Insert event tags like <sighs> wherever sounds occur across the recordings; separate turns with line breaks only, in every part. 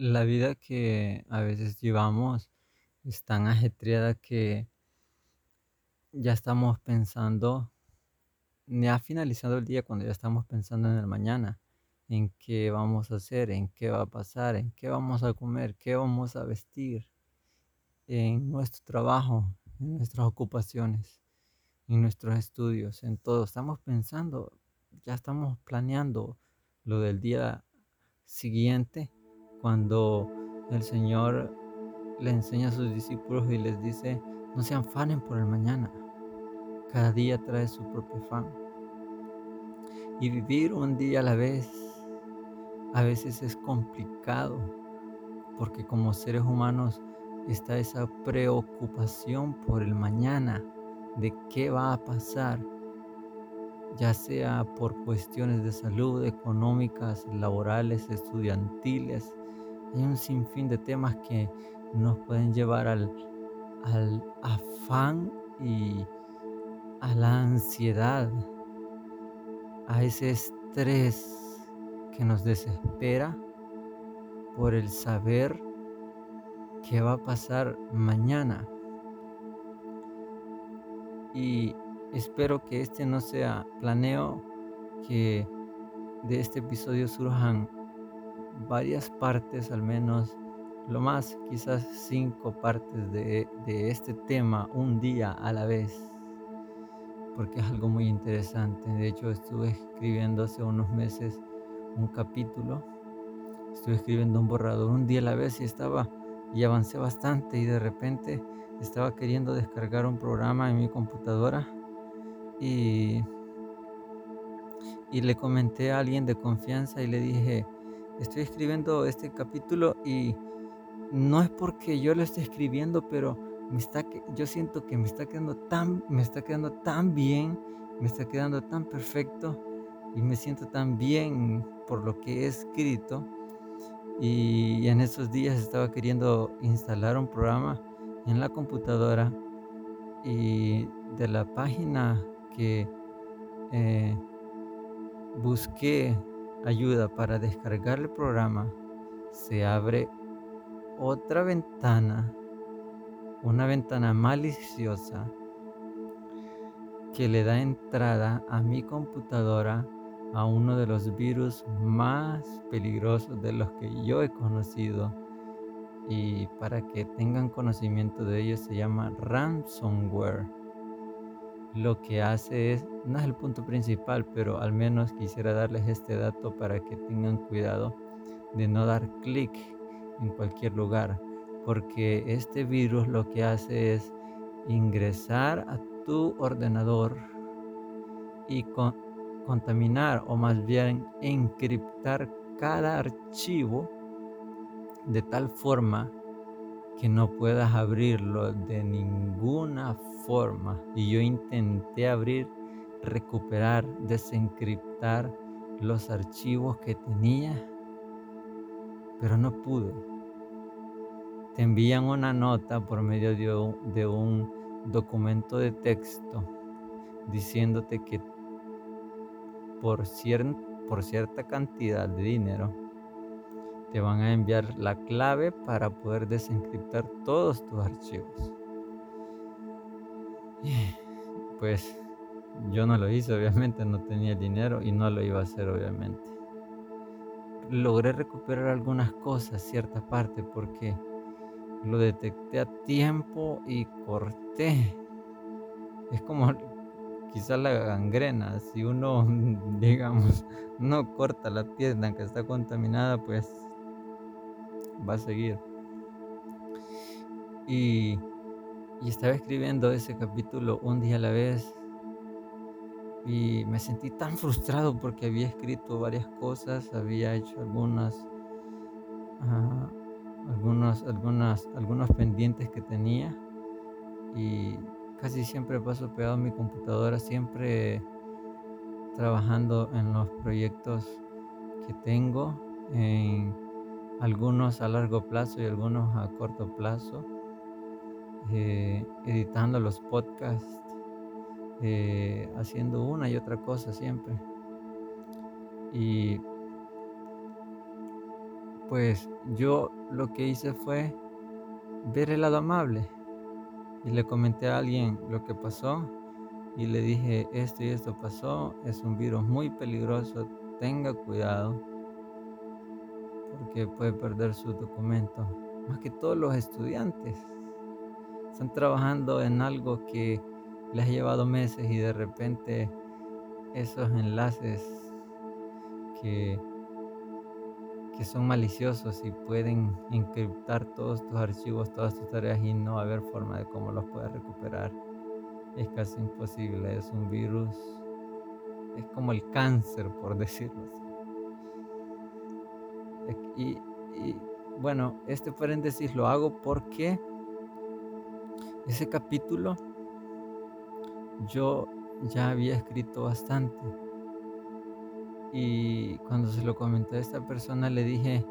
La vida que a veces llevamos es tan ajetreada que ya estamos pensando, ni ha finalizado el día cuando ya estamos pensando en el mañana, en qué vamos a hacer, en qué va a pasar, en qué vamos a comer, qué vamos a vestir, en nuestro trabajo, en nuestras ocupaciones, en nuestros estudios, en todo. Estamos pensando, ya estamos planeando lo del día siguiente cuando el Señor le enseña a sus discípulos y les dice, no se afanen por el mañana, cada día trae su propio afán. Y vivir un día a la vez a veces es complicado, porque como seres humanos está esa preocupación por el mañana, de qué va a pasar, ya sea por cuestiones de salud, económicas, laborales, estudiantiles. Hay un sinfín de temas que nos pueden llevar al, al afán y a la ansiedad, a ese estrés que nos desespera por el saber qué va a pasar mañana. Y espero que este no sea planeo que de este episodio surjan varias partes, al menos lo más, quizás cinco partes de, de este tema un día a la vez, porque es algo muy interesante. De hecho, estuve escribiendo hace unos meses un capítulo, estuve escribiendo un borrador un día a la vez y estaba y avancé bastante y de repente estaba queriendo descargar un programa en mi computadora y, y le comenté a alguien de confianza y le dije, estoy escribiendo este capítulo y no es porque yo lo esté escribiendo, pero me está, yo siento que me está quedando tan, me está quedando tan bien, me está quedando tan perfecto y me siento tan bien por lo que he escrito. Y en esos días estaba queriendo instalar un programa en la computadora y de la página que eh, busqué ayuda para descargar el programa, se abre otra ventana, una ventana maliciosa que le da entrada a mi computadora a uno de los virus más peligrosos de los que yo he conocido. Y para que tengan conocimiento de ello se llama ransomware. Lo que hace es, no es el punto principal, pero al menos quisiera darles este dato para que tengan cuidado de no dar clic en cualquier lugar, porque este virus lo que hace es ingresar a tu ordenador y contaminar o más bien encriptar cada archivo de tal forma que no puedas abrirlo de ninguna forma. Y yo intenté abrir, recuperar, desencriptar los archivos que tenía, pero no pude. Te envían una nota por medio de un, documento de texto diciéndote que por, cierta cantidad de dinero te van a enviar la clave para poder desencriptar todos tus archivos. <sighs> Pues yo no lo hice, obviamente, no tenía dinero y no lo iba a hacer, obviamente. Logré recuperar algunas cosas, cierta parte, porque lo detecté a tiempo y corté. Es como <laughs> quizá la gangrena, si uno, <laughs> digamos, no corta la pierna que está contaminada, pues va a seguir. Y, estaba escribiendo ese capítulo un día a la vez y me sentí tan frustrado porque había escrito varias cosas, había hecho algunas, uh, algunos, algunas, algunos pendientes que tenía y casi siempre paso pegado mi computadora, siempre trabajando en los proyectos que tengo, en algunos a largo plazo y algunos a corto plazo, eh, editando los podcasts, eh, haciendo una y otra cosa siempre. Y pues yo lo que hice fue ver el lado amable y le comenté a alguien lo que pasó y le dije esto y esto pasó, es un virus muy peligroso, tenga cuidado porque puede perder su documento. Más que todos los estudiantes están trabajando en algo que les ha llevado meses y de repente esos enlaces que, que son maliciosos y pueden encriptar todos tus archivos, todas tus tareas y no haber forma de cómo los puedes recuperar. Es casi imposible, es un virus, es como el cáncer, por <laughs> decirlo así. Y, bueno, este paréntesis lo hago porque ese capítulo yo ya había escrito bastante. Y cuando se lo comenté a esta persona le dije,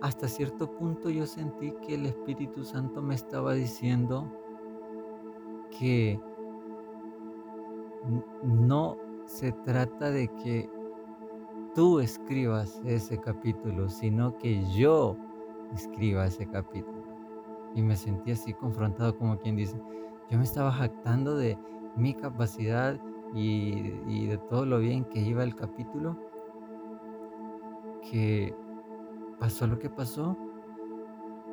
hasta cierto punto yo sentí que el Espíritu Santo me estaba diciendo que no se trata de que tú escribas ese capítulo, sino que yo escriba ese capítulo. Y me sentí así confrontado como quien dice, yo me estaba jactando de mi capacidad y, de todo lo bien que iba el capítulo, que pasó lo que pasó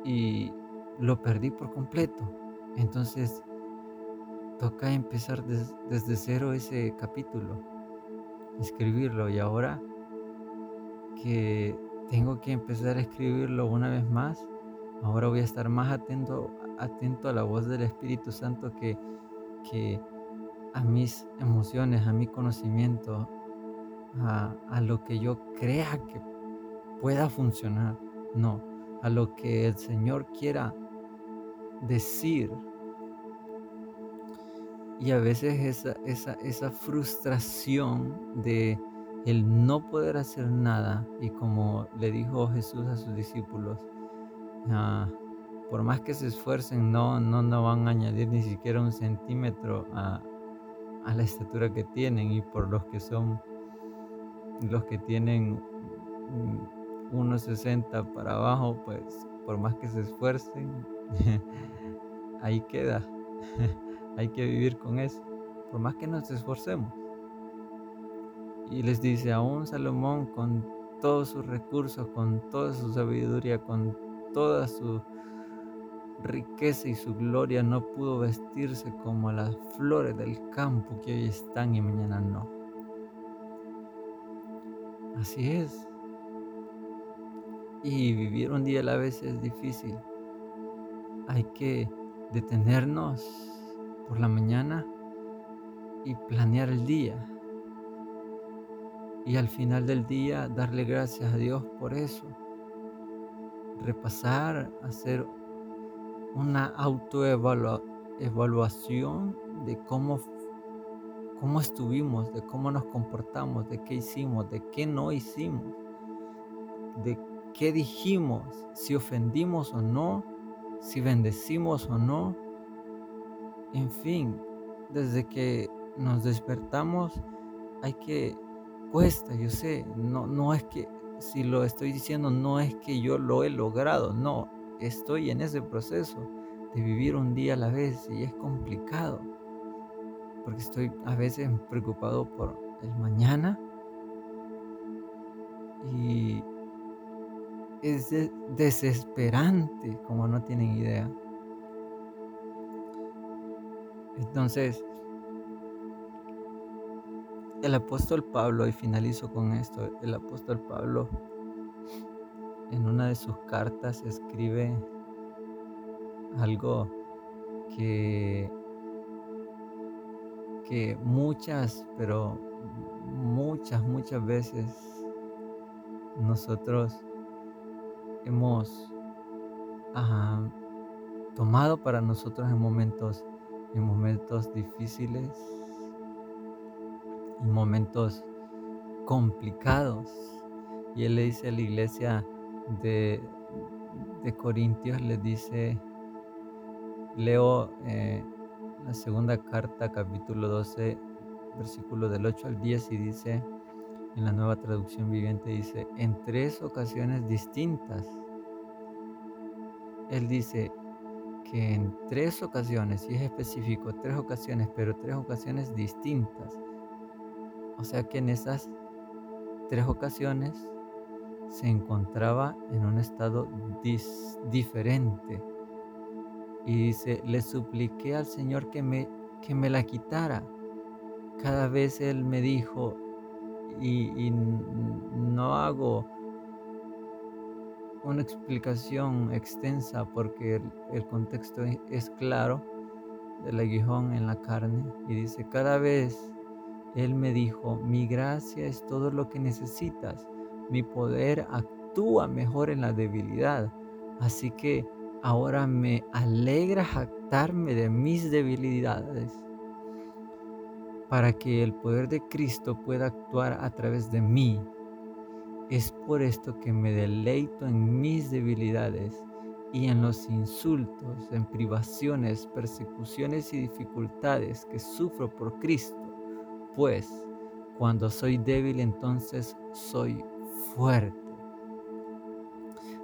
y lo perdí por completo. Entonces, toca empezar desde cero ese capítulo, escribirlo y ahora que tengo que empezar a escribirlo una vez más. Ahora voy a estar más atento, atento a la voz del Espíritu Santo que, que a mis emociones, a mi conocimiento, a, lo que yo crea que pueda funcionar. No, a lo que el Señor quiera decir. Y a veces esa, esa, esa frustración de el no poder hacer nada y como le dijo Jesús a sus discípulos, ah, por más que se esfuercen, no, no, no van a añadir ni siquiera un centímetro a, la estatura que tienen y por los que son los que tienen 1,60 para abajo, pues por más que se esfuercen, <laughs> ahí queda. <laughs> Hay que vivir con eso, por más que nos esforcemos. Y les dice, aún Salomón con todos sus recursos, con toda su sabiduría, con toda su riqueza y su gloria, no pudo vestirse como las flores del campo que hoy están y mañana no. Así es. Y vivir un día a la vez es difícil. Hay que detenernos por la mañana y planear el día y al final del día darle gracias a Dios por eso. Repasar, hacer una autoevaluación de cómo, cómo estuvimos, de cómo nos comportamos, de qué hicimos, de qué no hicimos, de qué dijimos, si ofendimos o no, si bendecimos o no. En fin, desde que nos despertamos hay que yo sé, no, no es que, si lo estoy diciendo, no es que yo lo he logrado, no, estoy en ese proceso de vivir un día a la vez y es complicado, porque estoy a veces preocupado por el mañana y es desesperante, como no tienen idea. Entonces, el apóstol Pablo, y finalizo con esto, el apóstol Pablo en una de sus cartas escribe algo que, que muchas, pero muchas, muchas veces nosotros hemos tomado para nosotros en momentos, en momentos difíciles momentos complicados. Y él le dice a la iglesia de, de Corintios, le dice, leo eh, la segunda carta, capítulo 12, versículo del 8 al 10, y dice, en la nueva traducción viviente dice, en tres ocasiones distintas. Él dice que en tres ocasiones, y es específico, tres ocasiones, pero tres ocasiones distintas. O sea que en esas tres ocasiones se encontraba en un estado diferente. Y dice, le supliqué al Señor que me, que me la quitara. Cada vez Él me dijo, y, no hago una explicación extensa porque el, contexto es claro del aguijón en la carne y dice, cada vez Él me dijo, mi gracia es todo lo que necesitas, mi poder actúa mejor en la debilidad, así que ahora me alegra jactarme de mis debilidades para que el poder de Cristo pueda actuar a través de mí. Es por esto que me deleito en mis debilidades y en los insultos, en privaciones, persecuciones y dificultades que sufro por Cristo, pues cuando soy débil entonces soy fuerte.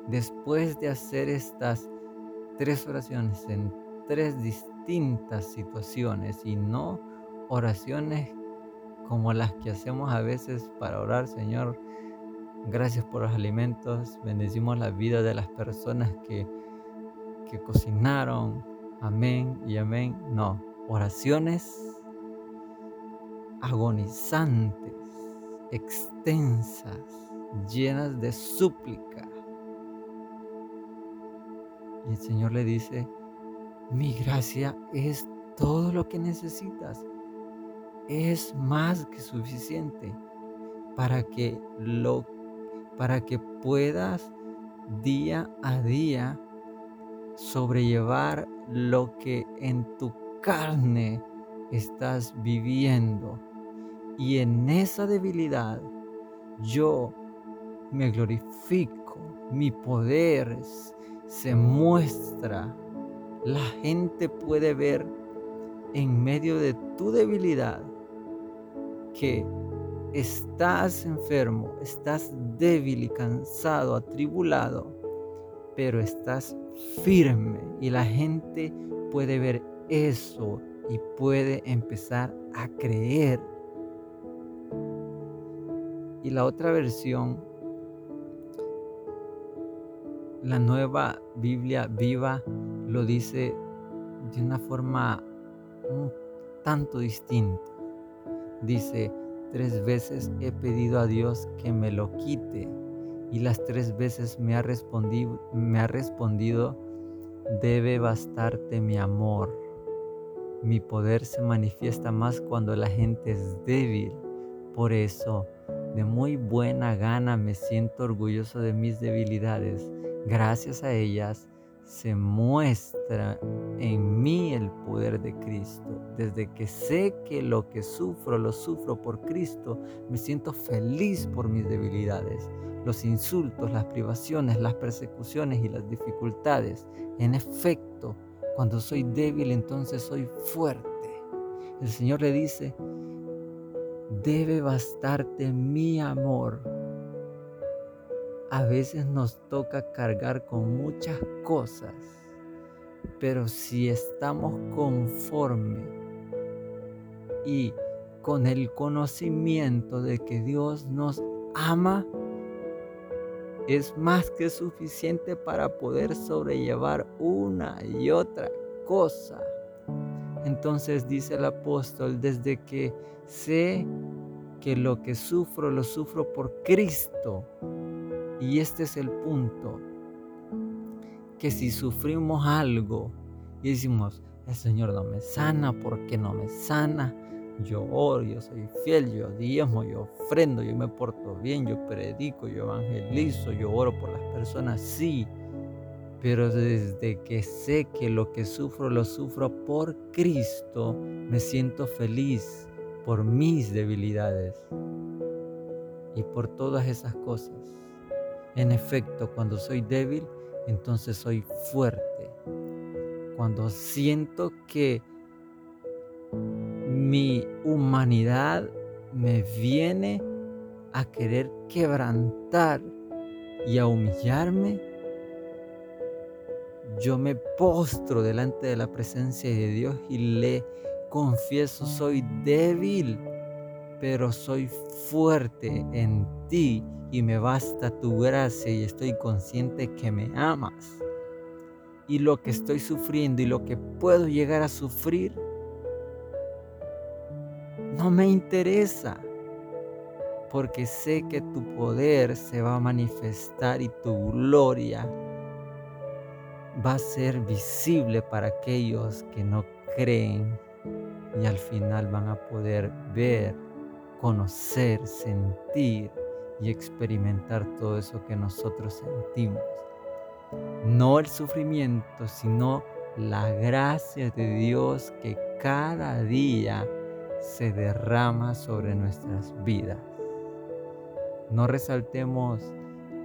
Después de hacer estas tres oraciones en tres distintas situaciones y no oraciones como las que hacemos a veces para orar, Señor. Gracias por los alimentos. Bendecimos la vida de las personas que, que cocinaron. Amén y amén. No, oraciones agonizantes, extensas, llenas de súplica. Y el Señor le dice, mi gracia es todo lo que necesitas es más que suficiente para que lo para que puedas día a día sobrellevar lo que en tu carne estás viviendo. Y en esa debilidad yo me glorifico, mi poder se muestra. La gente puede ver en medio de tu debilidad que estás enfermo, estás débil y cansado, atribulado, pero estás firme y la gente puede ver eso y puede empezar a creer. Y la otra versión, la nueva Biblia viva, lo dice de una forma un tanto distinta. Dice, tres veces he pedido a Dios que me lo quite y las tres veces me ha respondido, me ha respondido debe bastarte mi amor. Mi poder se manifiesta más cuando la gente es débil. Por eso, de muy buena gana me siento orgulloso de mis debilidades. Gracias a ellas, se muestra en mí el poder de Cristo. Desde que sé que lo que sufro lo sufro por Cristo, me siento feliz por mis debilidades. Los insultos, las privaciones, las persecuciones y las dificultades. En efecto, cuando soy débil entonces soy fuerte. El Señor le dice, debe bastarte mi amor a veces nos toca cargar con muchas cosas, pero si estamos conforme y con el conocimiento de que Dios nos ama, es más que suficiente para poder sobrellevar una y otra cosa. Entonces dice el apóstol, desde que sé que lo que sufro lo sufro por Cristo, y este es el punto, que si sufrimos algo y decimos, el Señor no me sana, ¿por qué no me sana? Yo oro, yo soy fiel, yo diezmo, yo ofrendo, yo me porto bien, yo predico, yo evangelizo, yo oro por las personas, sí. Pero desde que sé que lo que sufro lo sufro por Cristo, me siento feliz por mis debilidades y por todas esas cosas. En efecto, cuando soy débil, entonces soy fuerte. Cuando siento que mi humanidad me viene a querer quebrantar y a humillarme, yo me postro delante de la presencia de Dios y le confieso, soy débil, pero soy fuerte en ti y me basta tu gracia y estoy consciente que me amas. Y lo que estoy sufriendo y lo que puedo llegar a sufrir no me interesa, porque sé que tu poder se va a manifestar y tu gloria va a ser visible para aquellos que no creen y al final van a poder ver, conocer, sentir y experimentar todo eso que nosotros sentimos. No el sufrimiento, sino la gracia de Dios que cada día se derrama sobre nuestras vidas. No resaltemos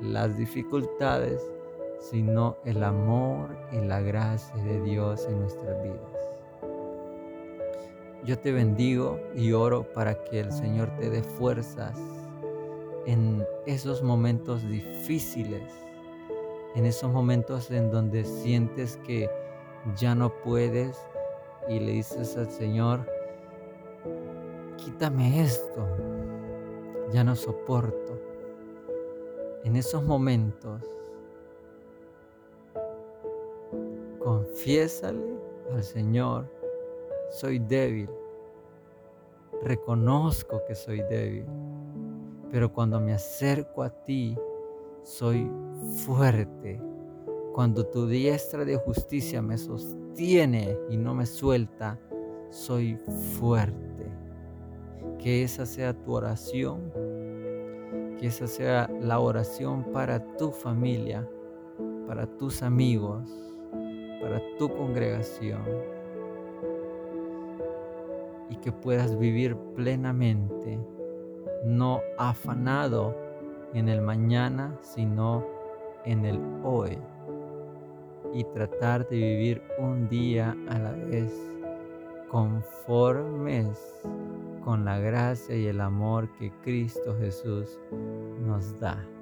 las dificultades, sino el amor y la gracia de Dios en nuestras vidas. Yo te bendigo y oro para que el Señor te dé fuerzas en esos momentos difíciles, en esos momentos en donde sientes que ya no puedes y le dices al Señor, quítame esto, ya no soporto. En esos momentos Confiésale al Señor, soy débil. Reconozco que soy débil. Pero cuando me acerco a ti, soy fuerte. Cuando tu diestra de justicia me sostiene y no me suelta, soy fuerte. Que esa sea tu oración. Que esa sea la oración para tu familia, para tus amigos para tu congregación y que puedas vivir plenamente, no afanado en el mañana, sino en el hoy y tratar de vivir un día a la vez conformes con la gracia y el amor que Cristo Jesús nos da.